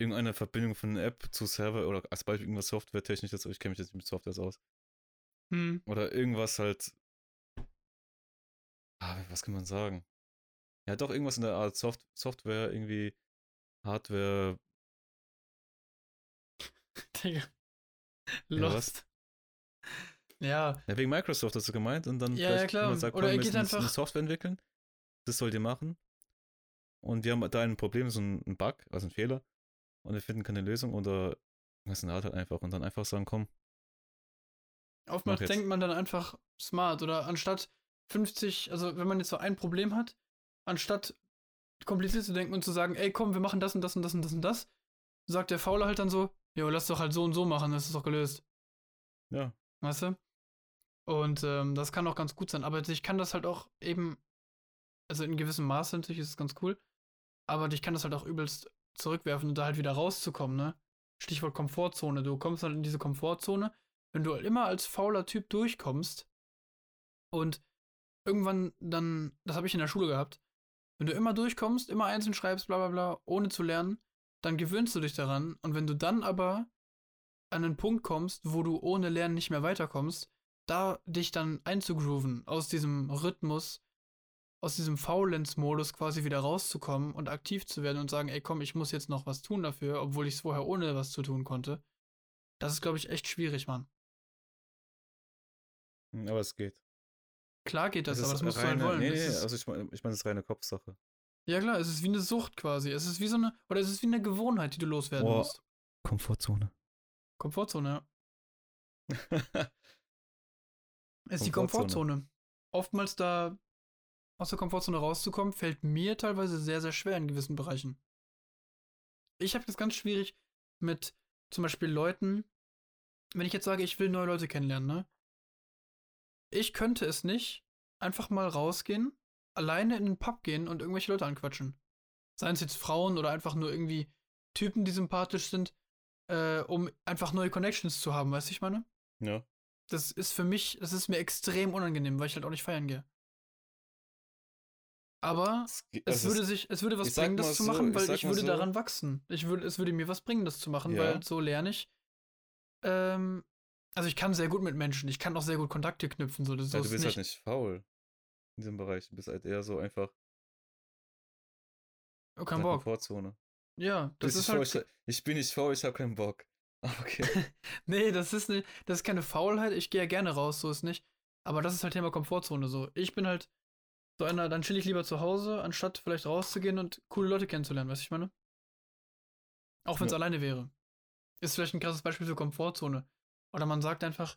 irgendeine Verbindung von einer App zu Server oder als Beispiel irgendwas Softwaretechnisches, ich kenne mich jetzt nicht mit Softwares aus. Hm. Oder irgendwas halt. Ah, was kann man sagen? Ja, doch, irgendwas in der Art Soft Software, irgendwie Hardware. Digga. Ja? Lost. Ja, Ja, wegen Microsoft hast du gemeint und dann Ja, vielleicht ja, klar. sagt, Oder komm, wir jetzt eine einfach- Software entwickeln. Das sollt ihr machen. Und wir haben da ein Problem, so ein Bug, also ein Fehler. Und wir finden keine Lösung oder was halt einfach und dann einfach sagen, komm, oftmals denkt man dann einfach smart oder anstatt 50, also wenn man jetzt so ein Problem hat, anstatt kompliziert zu denken und zu sagen, ey, komm, wir machen das und das und das und das und das, sagt der Faule halt dann so, jo, lass doch halt so und so machen, das ist doch gelöst. ja, Weißt du? Und ähm, das kann auch ganz gut sein. Aber ich kann das halt auch eben, also in gewissem Maße natürlich ist es ganz cool, aber ich kann das halt auch übelst zurückwerfen und da halt wieder rauszukommen, ne? Stichwort Komfortzone. Du kommst halt in diese Komfortzone, wenn du immer als fauler Typ durchkommst und irgendwann dann, das habe ich in der Schule gehabt, wenn du immer durchkommst, immer einzeln schreibst, bla bla bla, ohne zu lernen, dann gewöhnst du dich daran. Und wenn du dann aber an einen Punkt kommst, wo du ohne Lernen nicht mehr weiterkommst, da dich dann einzugrooven, aus diesem Rhythmus, aus diesem Faulenz-Modus quasi wieder rauszukommen und aktiv zu werden und sagen, ey komm, ich muss jetzt noch was tun dafür, obwohl ich es vorher ohne was zu tun konnte. Das ist, glaube ich, echt schwierig, Mann. Hm, Aber es geht. Klar geht das, Es aber das musst du halt reine- wollen. Nee, Es nee, also ich meine, ich mein, es ist reine Kopfsache. ja klar, es ist wie eine Sucht quasi. Es ist wie so eine, oder es ist wie eine Gewohnheit, die du loswerden Boah. musst. Komfortzone. Komfortzone, ja. ist die Komfortzone. Komfortzone. Oftmals da aus der Komfortzone rauszukommen, fällt mir teilweise sehr, sehr schwer in gewissen Bereichen. Ich habe das ganz schwierig mit zum Beispiel Leuten, wenn ich jetzt sage, ich will neue Leute kennenlernen, ne? Ich könnte es nicht einfach mal rausgehen, alleine in den Pub gehen und irgendwelche Leute anquatschen. Seien es jetzt Frauen oder einfach nur irgendwie Typen, die sympathisch sind, äh, um einfach neue Connections zu haben, weißt du, ich meine? ja. Das ist für mich, das ist mir extrem unangenehm, weil ich halt auch nicht feiern gehe. Aber Es, es würde sich, es würde was bringen, das zu so, machen, ich weil ich würde so. daran wachsen. Ich würde, es würde mir was bringen, das zu machen, Ja. weil so lerne ich. Ähm, also ich kann sehr gut mit Menschen, ich kann auch sehr gut Kontakte knüpfen, so, das so ja, du ist bist nicht. halt nicht faul in diesem Bereich. Du bist halt eher so einfach Oh, in kein Bock. Komfortzone. Ja, das ist nicht halt. faul, ich, ich bin nicht faul, ich habe keinen Bock. Ah, Okay. Nee, das ist ne, das ist keine Faulheit. Ich gehe ja gerne raus, so ist nicht. Aber das ist halt Thema Komfortzone so. Ich bin halt so einer, dann chill ich lieber zu Hause, anstatt vielleicht rauszugehen und coole Leute kennenzulernen, weißt du, ich meine? Auch wenn es Ja. alleine wäre. Ist vielleicht ein krasses Beispiel für Komfortzone. Oder man sagt einfach,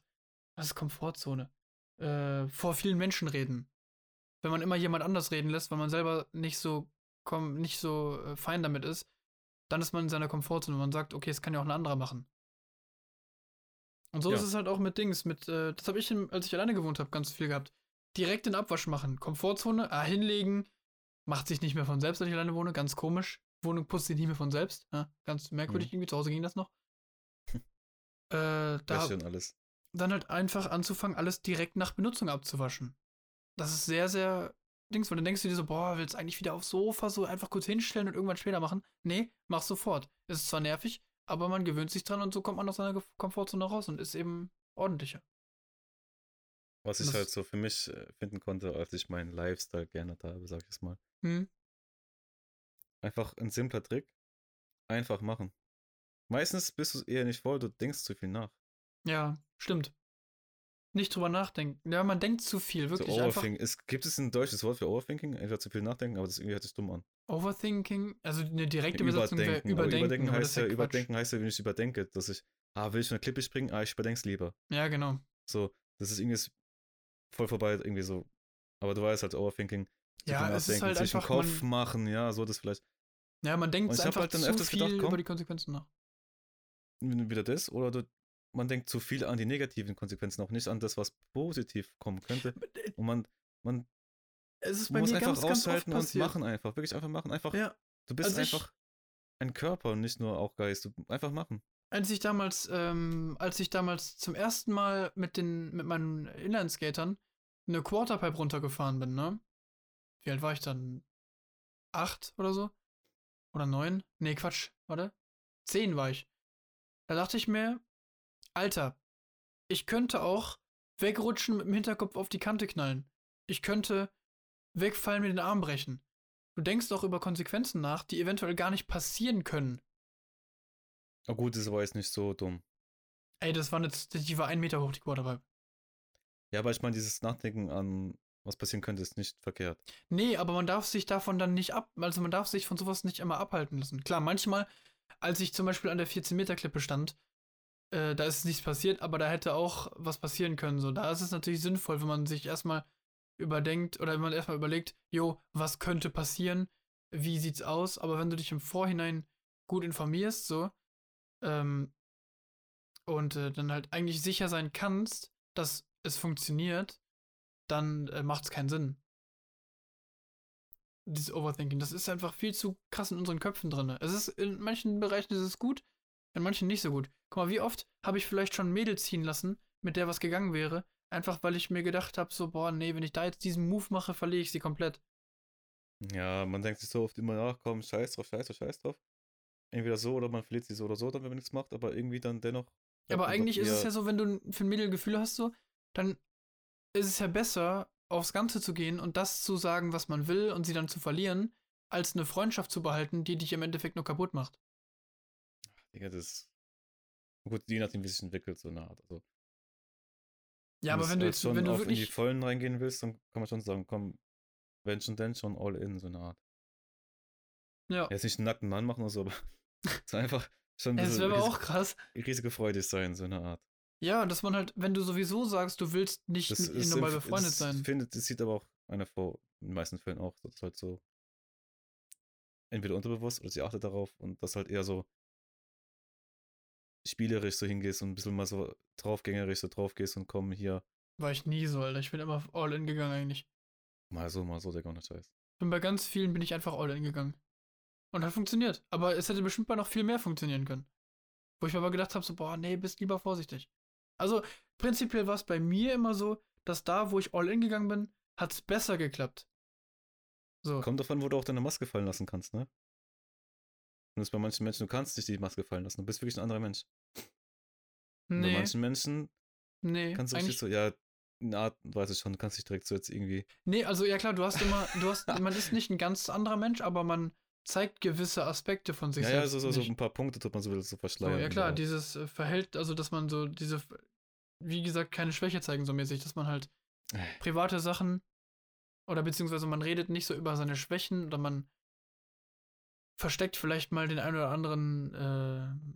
was ist Komfortzone? Äh, vor vielen Menschen reden. Wenn man immer jemand anders reden lässt, weil man selber nicht so komm, nicht so äh, fein damit ist, dann ist man in seiner Komfortzone und man sagt, okay, es kann ja auch ein anderer machen. Und so Ja. ist es halt auch mit Dings, mit, äh, das habe ich, als ich alleine gewohnt habe, ganz viel gehabt. Direkt den Abwasch machen. Komfortzone, ah, hinlegen, macht sich nicht mehr von selbst, wenn ich alleine wohne, ganz komisch. Wohnung putzt sich nicht mehr von selbst. Ja, ganz merkwürdig Mhm. irgendwie, zu Hause ging das noch. äh, da, alles. dann halt einfach anzufangen, alles direkt nach Benutzung abzuwaschen. Das ist sehr, sehr Dings, weil dann denkst du dir so, boah, willst eigentlich wieder aufs Sofa so einfach kurz hinstellen und irgendwann später machen? Nee, mach sofort. Es ist zwar nervig, aber man gewöhnt sich dran und so kommt man aus seiner Komfortzone raus und ist eben ordentlicher. Was ich das- halt so für mich äh, finden konnte, als ich meinen Lifestyle geändert habe, sag ich es mal. Hm? Einfach ein simpler Trick. Einfach machen. Meistens bist du eher nicht voll, du denkst zu viel nach. Ja, stimmt. Nicht drüber nachdenken. Ja, man denkt zu viel, So wirklich einfach. Overthinking. Es, gibt es ein deutsches Wort für Overthinking? Entweder zu viel nachdenken, aber das irgendwie hört sich dumm an. Overthinking, also eine direkte Übersetzung wäre aber überdenken. überdenken das heißt ja, überdenken heißt ja, wenn ich überdenke, dass ich, ah, will ich von der Klippe springen? Ah, ich überdenk's lieber. Ja, genau. So, das ist irgendwie voll vorbei, irgendwie so. Aber du weißt halt, Overthinking, Ja, es ist halt sich einfach, Kopf man- machen, ja, so das vielleicht. Ja, man denkt Und einfach halt dann zu öfters viel gedacht, komm. über die Konsequenzen nach. Wieder das, oder du, man denkt zu viel an die negativen Konsequenzen, auch nicht an das, was positiv kommen könnte. Und man, man Es ist bei muss mir einfach ganz, ganz aushalten und passiert. machen einfach. Wirklich einfach machen. Einfach, Ja, du bist also einfach ein Körper und nicht nur auch Geist. Du einfach machen. Als ich damals, ähm, als ich damals zum ersten Mal mit den, mit meinen Inlineskatern eine Quarterpipe runtergefahren bin, ne? Wie alt war ich dann? Acht oder so? Oder neun? Nee, Quatsch, warte. Zehn war ich. Da dachte ich mir, Alter, ich könnte auch wegrutschen mit dem Hinterkopf auf die Kante knallen. Ich könnte wegfallen mit den Arm brechen. Du denkst doch über Konsequenzen nach, die eventuell gar nicht passieren können. Aber gut, das war jetzt nicht so dumm. Ey, das war jetzt, die war ein Meter hoch, die Quarterpipe. Ja, aber ich meine, dieses Nachdenken an, was passieren könnte, ist nicht verkehrt. Nee, aber man darf sich davon dann nicht ab, also man darf sich von sowas nicht immer abhalten lassen. Klar, manchmal, als ich zum Beispiel an der 14-Meter-Klippe stand, äh, da ist nichts passiert, aber da hätte auch was passieren können. So, da ist es natürlich sinnvoll, wenn man sich erstmal überdenkt oder wenn man erstmal überlegt, jo, was könnte passieren, wie sieht's aus, aber wenn du dich im Vorhinein gut informierst, so, ähm, und äh, dann halt eigentlich sicher sein kannst, dass es funktioniert, dann äh, macht es keinen Sinn. Dieses Overthinking, das ist einfach viel zu krass in unseren Köpfen drin. Es ist in manchen Bereichen ist es gut, in manchen nicht so gut. Guck mal, wie oft habe ich vielleicht schon Mädel ziehen lassen, mit der was gegangen wäre, einfach weil ich mir gedacht habe, so, boah, nee, wenn ich da jetzt diesen Move mache, verliere ich sie komplett. Ja, man denkt sich so oft immer, ach komm, scheiß drauf, scheiß drauf, scheiß drauf. Entweder so oder man verliert sie so oder so, dann wenn man nichts macht, aber irgendwie dann dennoch. aber bleibt man eigentlich ist es ja so, wenn du für ein Mädel ein Gefühl hast, so, dann ist es ja besser, aufs Ganze zu gehen und das zu sagen, was man will und sie dann zu verlieren, als eine Freundschaft zu behalten, die dich im Endeffekt nur kaputt macht. Digga, das. Gut, je nachdem, wie es sich entwickelt, so eine Art. Also, Ja, aber wenn du halt jetzt, schon wenn du auf in die wirklich, Vollen reingehen willst, dann kann man schon sagen, komm, wenn schon, denn schon all in, so eine Art. ja, Jetzt nicht einen nackten Mann machen oder so, aber so einfach schon ein bisschen wäre aber ris auch krass. riesige Freude sein, so eine Art. Ja, dass man halt, wenn du sowieso sagst, du willst nicht Das ist normal befreundet das sein. Findet, das sieht aber auch eine Frau in den meisten Fällen auch, das ist halt so entweder unterbewusst oder sie achtet darauf und das halt eher so spielerisch so hingehst und ein bisschen mal so draufgängerisch so drauf gehst und komm hier, War ich nie so, Alter. Ich bin immer all in gegangen eigentlich. mal so, mal so, der gar nicht scheiß. Und bei ganz vielen bin ich einfach all in gegangen. Und hat funktioniert. Aber es hätte bestimmt mal noch viel mehr funktionieren können. Wo ich mir aber gedacht habe, so, boah, nee, bist lieber vorsichtig. Also, prinzipiell war es bei mir immer so, dass da, wo ich all in gegangen bin, hat es besser geklappt. So. Kommt davon, wo du auch deine Maske fallen lassen kannst, ne? Und das ist bei manchen Menschen, du kannst nicht die Maske fallen lassen, du bist wirklich ein anderer Mensch. Und bei nee, manchen Menschen nee. kannst du richtig so, ja, eine Art, weiß ich schon, du kannst dich direkt so jetzt irgendwie, nee, also ja klar, du hast immer, du hast, man ist nicht ein ganz anderer Mensch, aber man zeigt gewisse Aspekte von sich ja, ja, selbst. so, so, so nicht. ein paar Punkte tut man so, so So, verschleiern. ja klar, aber- dieses äh, Verhält, also dass man so diese, wie gesagt, keine Schwäche zeigen so mäßig, dass man halt Äh. private Sachen oder beziehungsweise man redet nicht so über seine Schwächen oder man versteckt vielleicht mal den einen oder anderen, äh,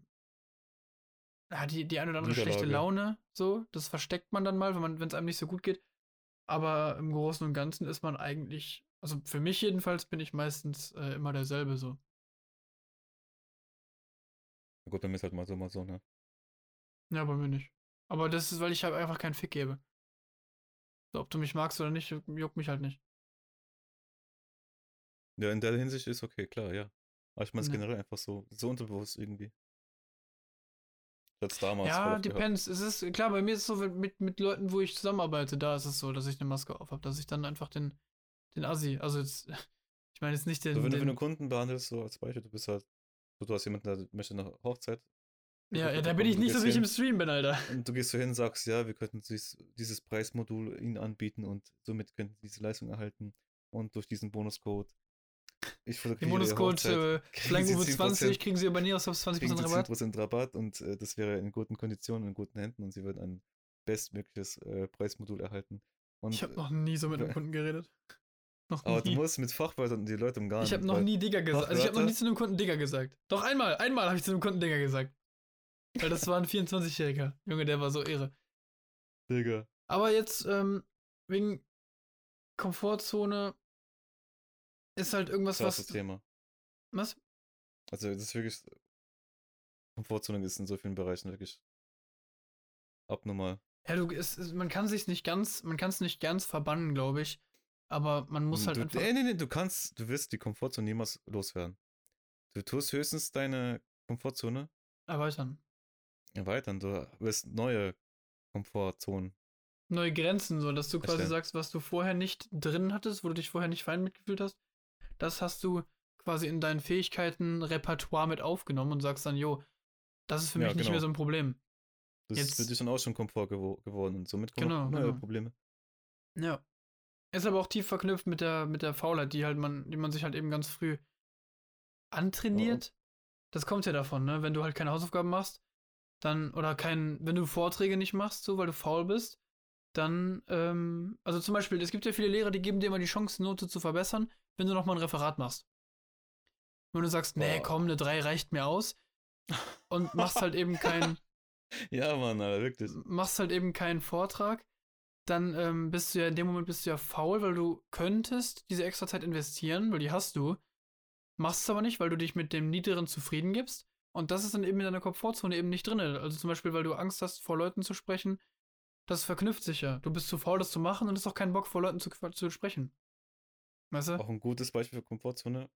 ja, die, die eine oder andere schlechte. Laune, so, das versteckt man dann mal, wenn es einem nicht so gut geht. Aber im Großen und Ganzen ist man eigentlich, also für mich jedenfalls bin ich meistens äh, immer derselbe so. Gut, bei mir ist halt mal so, mal so, ne? Ja, bei mir nicht. Aber das ist, weil ich halt einfach keinen Fick gebe. So, ob du mich magst oder nicht, juckt mich halt nicht. Ja, in der Hinsicht ist okay, klar, ja. Aber ich meine es Ja. generell einfach so, so unterbewusst irgendwie. Jetzt damals. ja, oft gehabt. depends. Es ist, klar, bei mir ist es so mit, mit Leuten, wo ich zusammenarbeite, da ist es so, dass ich eine Maske auf habe, dass ich dann einfach den, den Assi, also jetzt, ich meine jetzt nicht den, So, wenn, du, wenn du den Kunden behandelst, so als Beispiel, du bist halt, du, du hast jemanden, der möchte eine Hochzeit ja, ja, da bin ich nicht so, gehst wie ich im Stream bin, Alter. und du gehst so hin und sagst, ja, wir könnten dies, dieses Preismodul ihnen anbieten und somit könnten sie diese Leistung erhalten und durch diesen Bonuscode. Ich Den fotografiere Bonuscode äh, kriegen Slanguwe sie 20 kriegen sie aber nie aus auf 20% kriegen sie Rabatt. 10% Rabatt und äh, das wäre in guten Konditionen, in guten Händen und sie würden ein bestmögliches äh, Preismodul erhalten. Und, Ich habe noch nie so mit einem Kunden geredet. Noch aber du musst mit Fachwörtern die Leute umgarnen. Ich habe noch nie Digger gesagt. Also ich habe noch nie zu einem Kunden Digger gesagt. Doch einmal, einmal habe ich zu einem Kunden Digger gesagt. Weil das war ein 24-Jähriger. Junge, der war so irre. Digga. Aber jetzt, ähm, wegen Komfortzone ist halt irgendwas, Das ist was. das Thema. Was? Also das ist wirklich. Komfortzone ist in so vielen Bereichen wirklich abnormal. Ja, du, es, man kann sich nicht ganz, man kann es nicht ganz verbannen, glaube ich. Aber man muss halt du, einfach. Nee, nee, nee, du kannst, du wirst die Komfortzone niemals loswerden. Du tust höchstens deine Komfortzone erweitern. erweitern. Du wirst neue Komfortzonen. Neue Grenzen, so dass du quasi Erstellen. sagst, was du vorher nicht drin hattest, wo du dich vorher nicht fein mitgefühlt hast, das hast du quasi in deinen Fähigkeiten Repertoire mit aufgenommen und sagst dann, jo, das ist für Ja, mich nicht genau. mehr so ein Problem. Das Jetzt- ist für dich dann auch schon Komfort gewo geworden und somit kommen Genau, auch neue genau. Probleme. Ja. Ist aber auch tief verknüpft mit der, mit der Faulheit, die halt man, die man sich halt eben ganz früh antrainiert. Das kommt ja davon, ne? Wenn du halt keine Hausaufgaben machst, dann, oder kein, wenn du Vorträge nicht machst, so, weil du faul bist, dann, ähm, also zum Beispiel, es gibt ja viele Lehrer, die geben dir immer die Chance, Note zu verbessern, wenn du nochmal ein Referat machst. Wenn du sagst, nee, komm, eine 3 reicht mir aus und machst halt eben kein, Ja, Mann, Alter, wirklich. machst halt eben keinen Vortrag, dann ähm, bist du ja in dem Moment bist du ja faul, weil du könntest diese extra Zeit investieren, weil die hast du, machst es aber nicht, weil du dich mit dem Niederen zufrieden gibst. Und das ist dann eben in deiner Komfortzone eben nicht drin. Also zum Beispiel, weil du Angst hast, vor Leuten zu sprechen, das verknüpft sich ja. Du bist zu faul, das zu machen und hast auch keinen Bock, vor Leuten zu, zu sprechen. Weißt du? Auch ein gutes Beispiel für Komfortzone.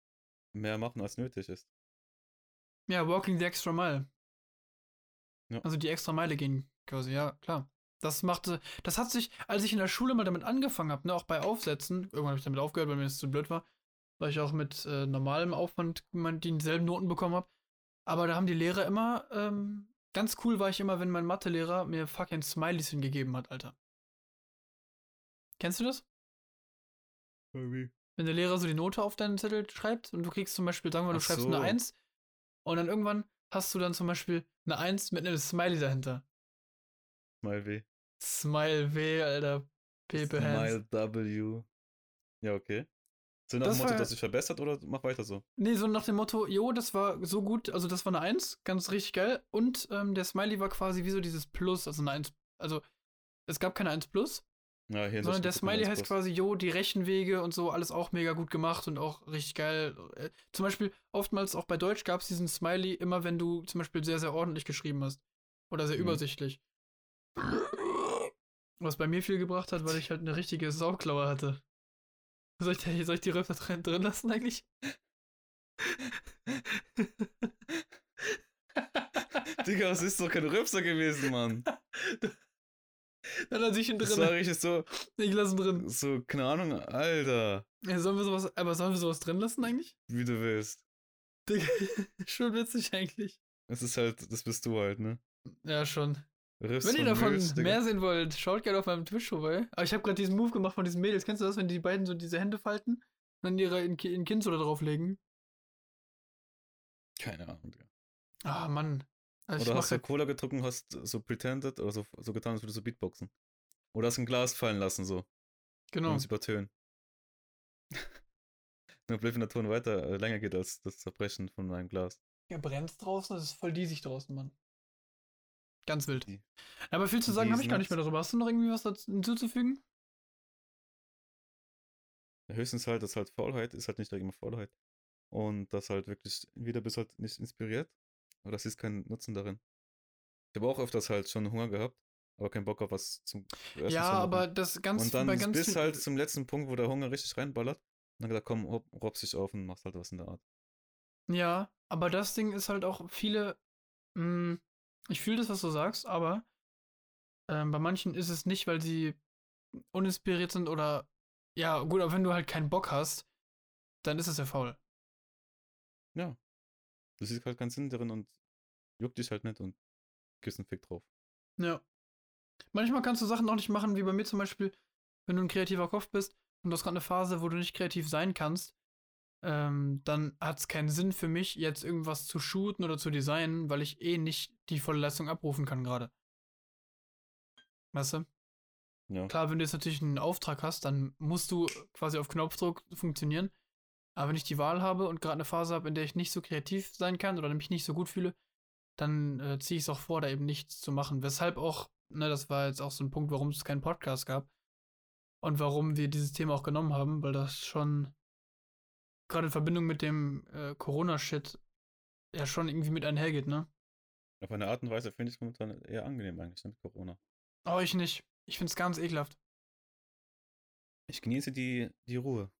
Mehr machen, als nötig ist. Ja, walking the extra mile. Ja. Also die extra Meile gehen quasi, ja, klar. Das machte, das hat sich, als ich in der Schule mal damit angefangen habe, ne, auch bei Aufsätzen, irgendwann habe ich damit aufgehört, weil mir das zu blöd war, weil ich auch mit äh, normalem Aufwand dieselben Noten bekommen habe. Aber da haben die Lehrer immer, ähm, ganz cool war ich immer, wenn mein Mathelehrer mir fucking Smileys hingegeben hat, Alter. Kennst du das? Wie? Wenn der Lehrer so die Note auf deinen Zettel schreibt und du kriegst zum Beispiel, sagen wir, du Ach schreibst so. eine 1 und dann irgendwann hast du dann zum Beispiel eine 1 mit einem Smiley dahinter. Smile W. Smile W, Alter. Pepe Hands. Smile W. Ja, okay. So nach Das dem Motto, war- dass sich verbessert oder mach weiter so? Nee, so nach dem Motto, jo, das war so gut, also das war eine 1, ganz richtig geil. Und ähm, der Smiley war quasi wie so dieses Plus, also eine 1. Also es gab keine 1 Plus, Ja, sondern der Smiley eins heißt plus. quasi, jo, die Rechenwege und so, alles auch mega gut gemacht und auch richtig geil. Äh, zum Beispiel, oftmals auch bei Deutsch gab es diesen Smiley immer, wenn du zum Beispiel sehr, sehr ordentlich geschrieben hast. Oder sehr Mhm. übersichtlich. Was bei mir viel gebracht hat, weil ich halt eine richtige Sauklaue hatte. Soll ich, soll ich die Röpfer drin, drin lassen eigentlich? Digga, das ist doch kein Röpser gewesen, Mann. Dann lasse ich ihn Das war drin. richtig so, Ich lasse ihn drin. so, keine Ahnung, Alter, Ja, sollen wir sowas, aber sollen wir sowas drin lassen eigentlich? wie du willst. Digga, schon witzig eigentlich. Es ist halt, das bist du halt, ne? Ja, schon. Riffs Wenn ihr von davon Digga. mehr sehen wollt, schaut gerne auf meinem Twitch vorbei. Aber ich habe gerade diesen Move gemacht von diesen Mädels. Kennst du das, wenn die beiden so diese Hände falten und dann ihre in, in Kind so da drauflegen? Keine Ahnung, Digga. Ah, Mann. Also Oder hast du Cola getrunken und hast so pretended oder so, so getan, als würdest du Beatboxen. Oder hast ein Glas fallen lassen, so, genau. um es übertönen. Nur blöd, wenn der Ton weiter äh, länger geht als das Zerbrechen von meinem Glas. Ja, brennt's draußen? Das ist voll diesig draußen, Mann. Ganz wild. Die- Aber viel zu sagen habe ich gar nicht mehr darüber. Hast du noch irgendwie was dazu hinzuzufügen? Höchstens halt, dass halt Faulheit ist halt nicht immer Faulheit. Und das halt wirklich, entweder bist halt nicht inspiriert, oder es ist kein Nutzen darin. Ich habe auch öfters halt schon Hunger gehabt, aber keinen Bock auf was zum Essen ja, zu aber das ganz Und dann bei ganz bis halt zum letzten Punkt, wo der Hunger richtig reinballert. Und dann gesagt, komm, rob, robst dich auf und machst halt was in der Art. Ja, aber das Ding ist halt auch viele. Mh, ich fühle das, was du sagst, aber ähm, bei manchen ist es nicht, weil sie uninspiriert sind oder. Ja, gut, aber wenn du halt keinen Bock hast, dann ist es ja faul. Ja. Du siehst halt keinen Sinn darin und juckt dich halt nicht und gibst einen Fick drauf. Ja. Manchmal kannst du Sachen auch nicht machen, wie bei mir zum Beispiel, wenn du ein kreativer Kopf bist und du hast gerade eine Phase, wo du nicht kreativ sein kannst, ähm, dann hat es keinen Sinn für mich, jetzt irgendwas zu shooten oder zu designen, weil ich eh nicht die volle Leistung abrufen kann gerade. Weißt du? Ja. Klar, wenn du jetzt natürlich einen Auftrag hast, dann musst du quasi auf Knopfdruck funktionieren. Aber wenn ich die Wahl habe und gerade eine Phase habe, in der ich nicht so kreativ sein kann oder mich nicht so gut fühle, dann äh, ziehe ich es auch vor, da eben nichts zu machen. Weshalb auch, ne, das war jetzt auch so ein Punkt, warum es keinen Podcast gab. Und warum wir dieses Thema auch genommen haben, weil das schon gerade in Verbindung mit dem äh, Corona-Shit ja schon irgendwie mit einhergeht, ne? Auf eine Art und Weise finde ich es momentan eher angenehm eigentlich ne, mit Corona. Oh, ich nicht. Ich find's ganz ekelhaft. Ich genieße die, die Ruhe,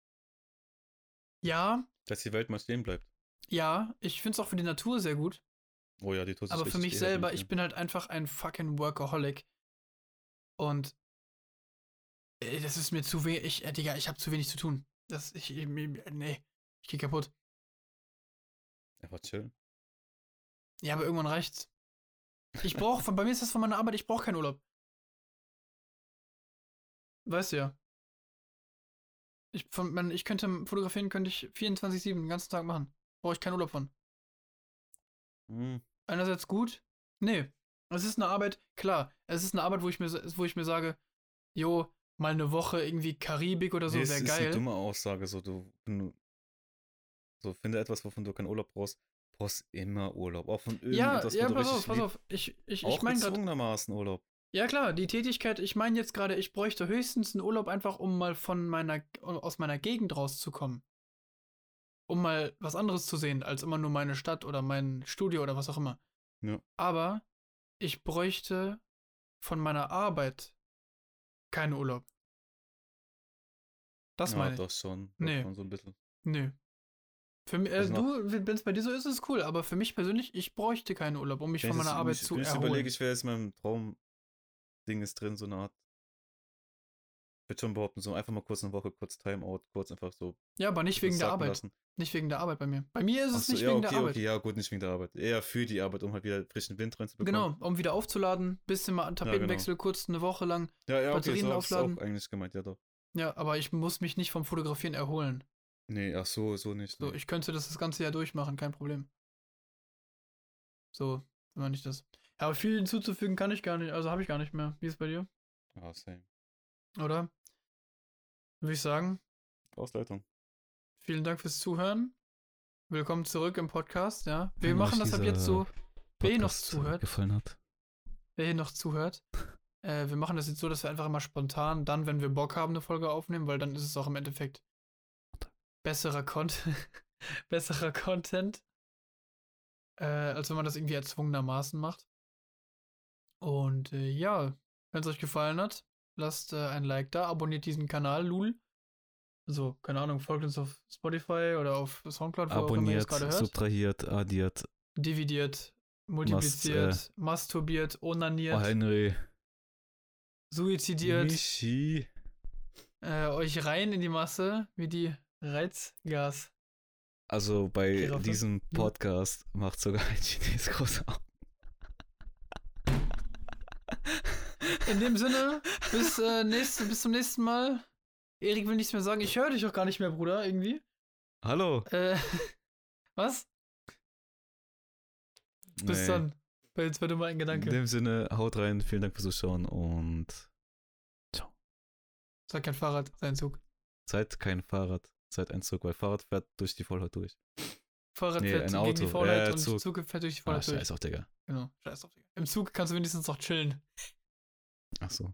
Ja, dass die Welt mal stehen bleibt. ja, ich find's auch für die Natur sehr gut. Oh ja, die tut sich Aber für mich weh, selber, ich bin halt einfach ein fucking Workaholic. Und das ist mir zu wenig. Ich, äh, Digga, ich habe zu wenig zu tun. Das, ich, ich, nee, ich geh kaputt. Einfach chillen. Ja, aber irgendwann reicht's. Ich brauche, bei mir ist das von meiner Arbeit, ich brauche keinen Urlaub. Weißt du ja. Ich, von, man, ich könnte fotografieren, könnte ich 24-7 den ganzen Tag machen. Brauche ich keinen Urlaub von. Hm. einerseits gut. Nee, es ist eine Arbeit, klar, es ist eine Arbeit, wo ich mir, wo ich mir sage, jo, mal eine Woche irgendwie Karibik oder so nee, wäre ist eine geil. dumme Aussage. So, du so finde etwas, wovon du keinen Urlaub brauchst, brauchst immer Urlaub. Auch von Ja, irgendetwas, ja, du pass auf, pass auf. Ich, ich, ich Auch meine gerade, gezwungenermaßen Urlaub. ja klar, die Tätigkeit, ich meine jetzt gerade, ich bräuchte höchstens einen Urlaub einfach, um mal von meiner, aus meiner Gegend rauszukommen. Um mal was anderes zu sehen, als immer nur meine Stadt oder mein Studio oder was auch immer. Ja. Aber ich bräuchte von meiner Arbeit keinen Urlaub. Das ja, meine ich. doch schon. Doch Nee. schon so ein bisschen. Nö. Für mich, äh, du, wenn es bei dir so ist, ist es cool, aber für mich persönlich, ich bräuchte keinen Urlaub, um mich Wenn von meiner Arbeit ich, zu ich erholen. überlege, ich wäre jetzt in meinem Traum-Ding ist drin, so eine Art. Ich würde schon behaupten, so einfach mal kurz eine Woche, kurz Timeout, kurz einfach so. ja, aber nicht wegen der Arbeit. lassen. Nicht wegen der Arbeit bei mir. Bei mir ist es so, nicht ja, wegen okay, der Arbeit. okay, ja, gut, nicht wegen der Arbeit. Eher für die Arbeit, um halt wieder frischen Wind reinzubekommen. Genau, um wieder aufzuladen, bisschen mal Tapetenwechsel, kurz eine Woche lang. Ja, ja, okay, Batterien so aufladen. auch eigentlich gemeint, ja doch. Ja, aber ich muss mich nicht vom Fotografieren erholen. Nee, ach so, so nicht. So, nee. ich könnte das das ganze Jahr durchmachen, kein Problem. So, wenn man nicht das. Ja, aber viel hinzuzufügen kann ich gar nicht, also habe ich gar nicht mehr. Wie ist es bei dir? Ah, same. Oder? Würde ich sagen, Ausleitung. vielen Dank fürs Zuhören. Willkommen zurück im Podcast, ja. Wir Wenn machen das ab jetzt so, wer hier noch zuhört, gefallen hat. wer hier noch zuhört. Äh, wir machen das jetzt so, dass wir einfach immer spontan, dann, wenn wir Bock haben, eine Folge aufnehmen, weil dann ist es auch im Endeffekt besserer Content, besserer Content, äh, als wenn man das irgendwie erzwungenermaßen macht. Und äh, ja, wenn es euch gefallen hat, lasst äh, ein Like da, abonniert diesen Kanal, Lul. Also, keine Ahnung, folgt uns auf Spotify oder auf Soundcloud, wo auch immer ihr Abonniert, subtrahiert, addiert. Dividiert, multipliziert, masturbiert, Oh, onaniert, Henry. suizidiert, Michi. äh, euch rein in die Masse wie die Reizgas. Also bei Giraffe? diesem Podcast macht sogar ein Chines große Augen. In dem Sinne, bis, äh, nächste, bis zum nächsten Mal. Erik will nichts mehr sagen. Ich höre dich auch gar nicht mehr, Bruder, irgendwie. Hallo. Äh, was? Bis Nee. dann. Weil jetzt nur mal ein In Gedanke. dem Sinne, haut rein, vielen Dank fürs Zuschauen und Sag kein Fahrrad, sein Zug. seid kein Fahrrad, seid ein Zug, weil Fahrrad fährt durch die Vollheit durch. Fahrrad Nee, fährt ein gegen die Auto. Faulheit Äh, und Zug. Zug. fährt durch die Ah, Faulheit durch. scheiß auf, Digga. Genau, scheiß drauf. Digga. Im Zug kannst du wenigstens noch chillen. Ach so.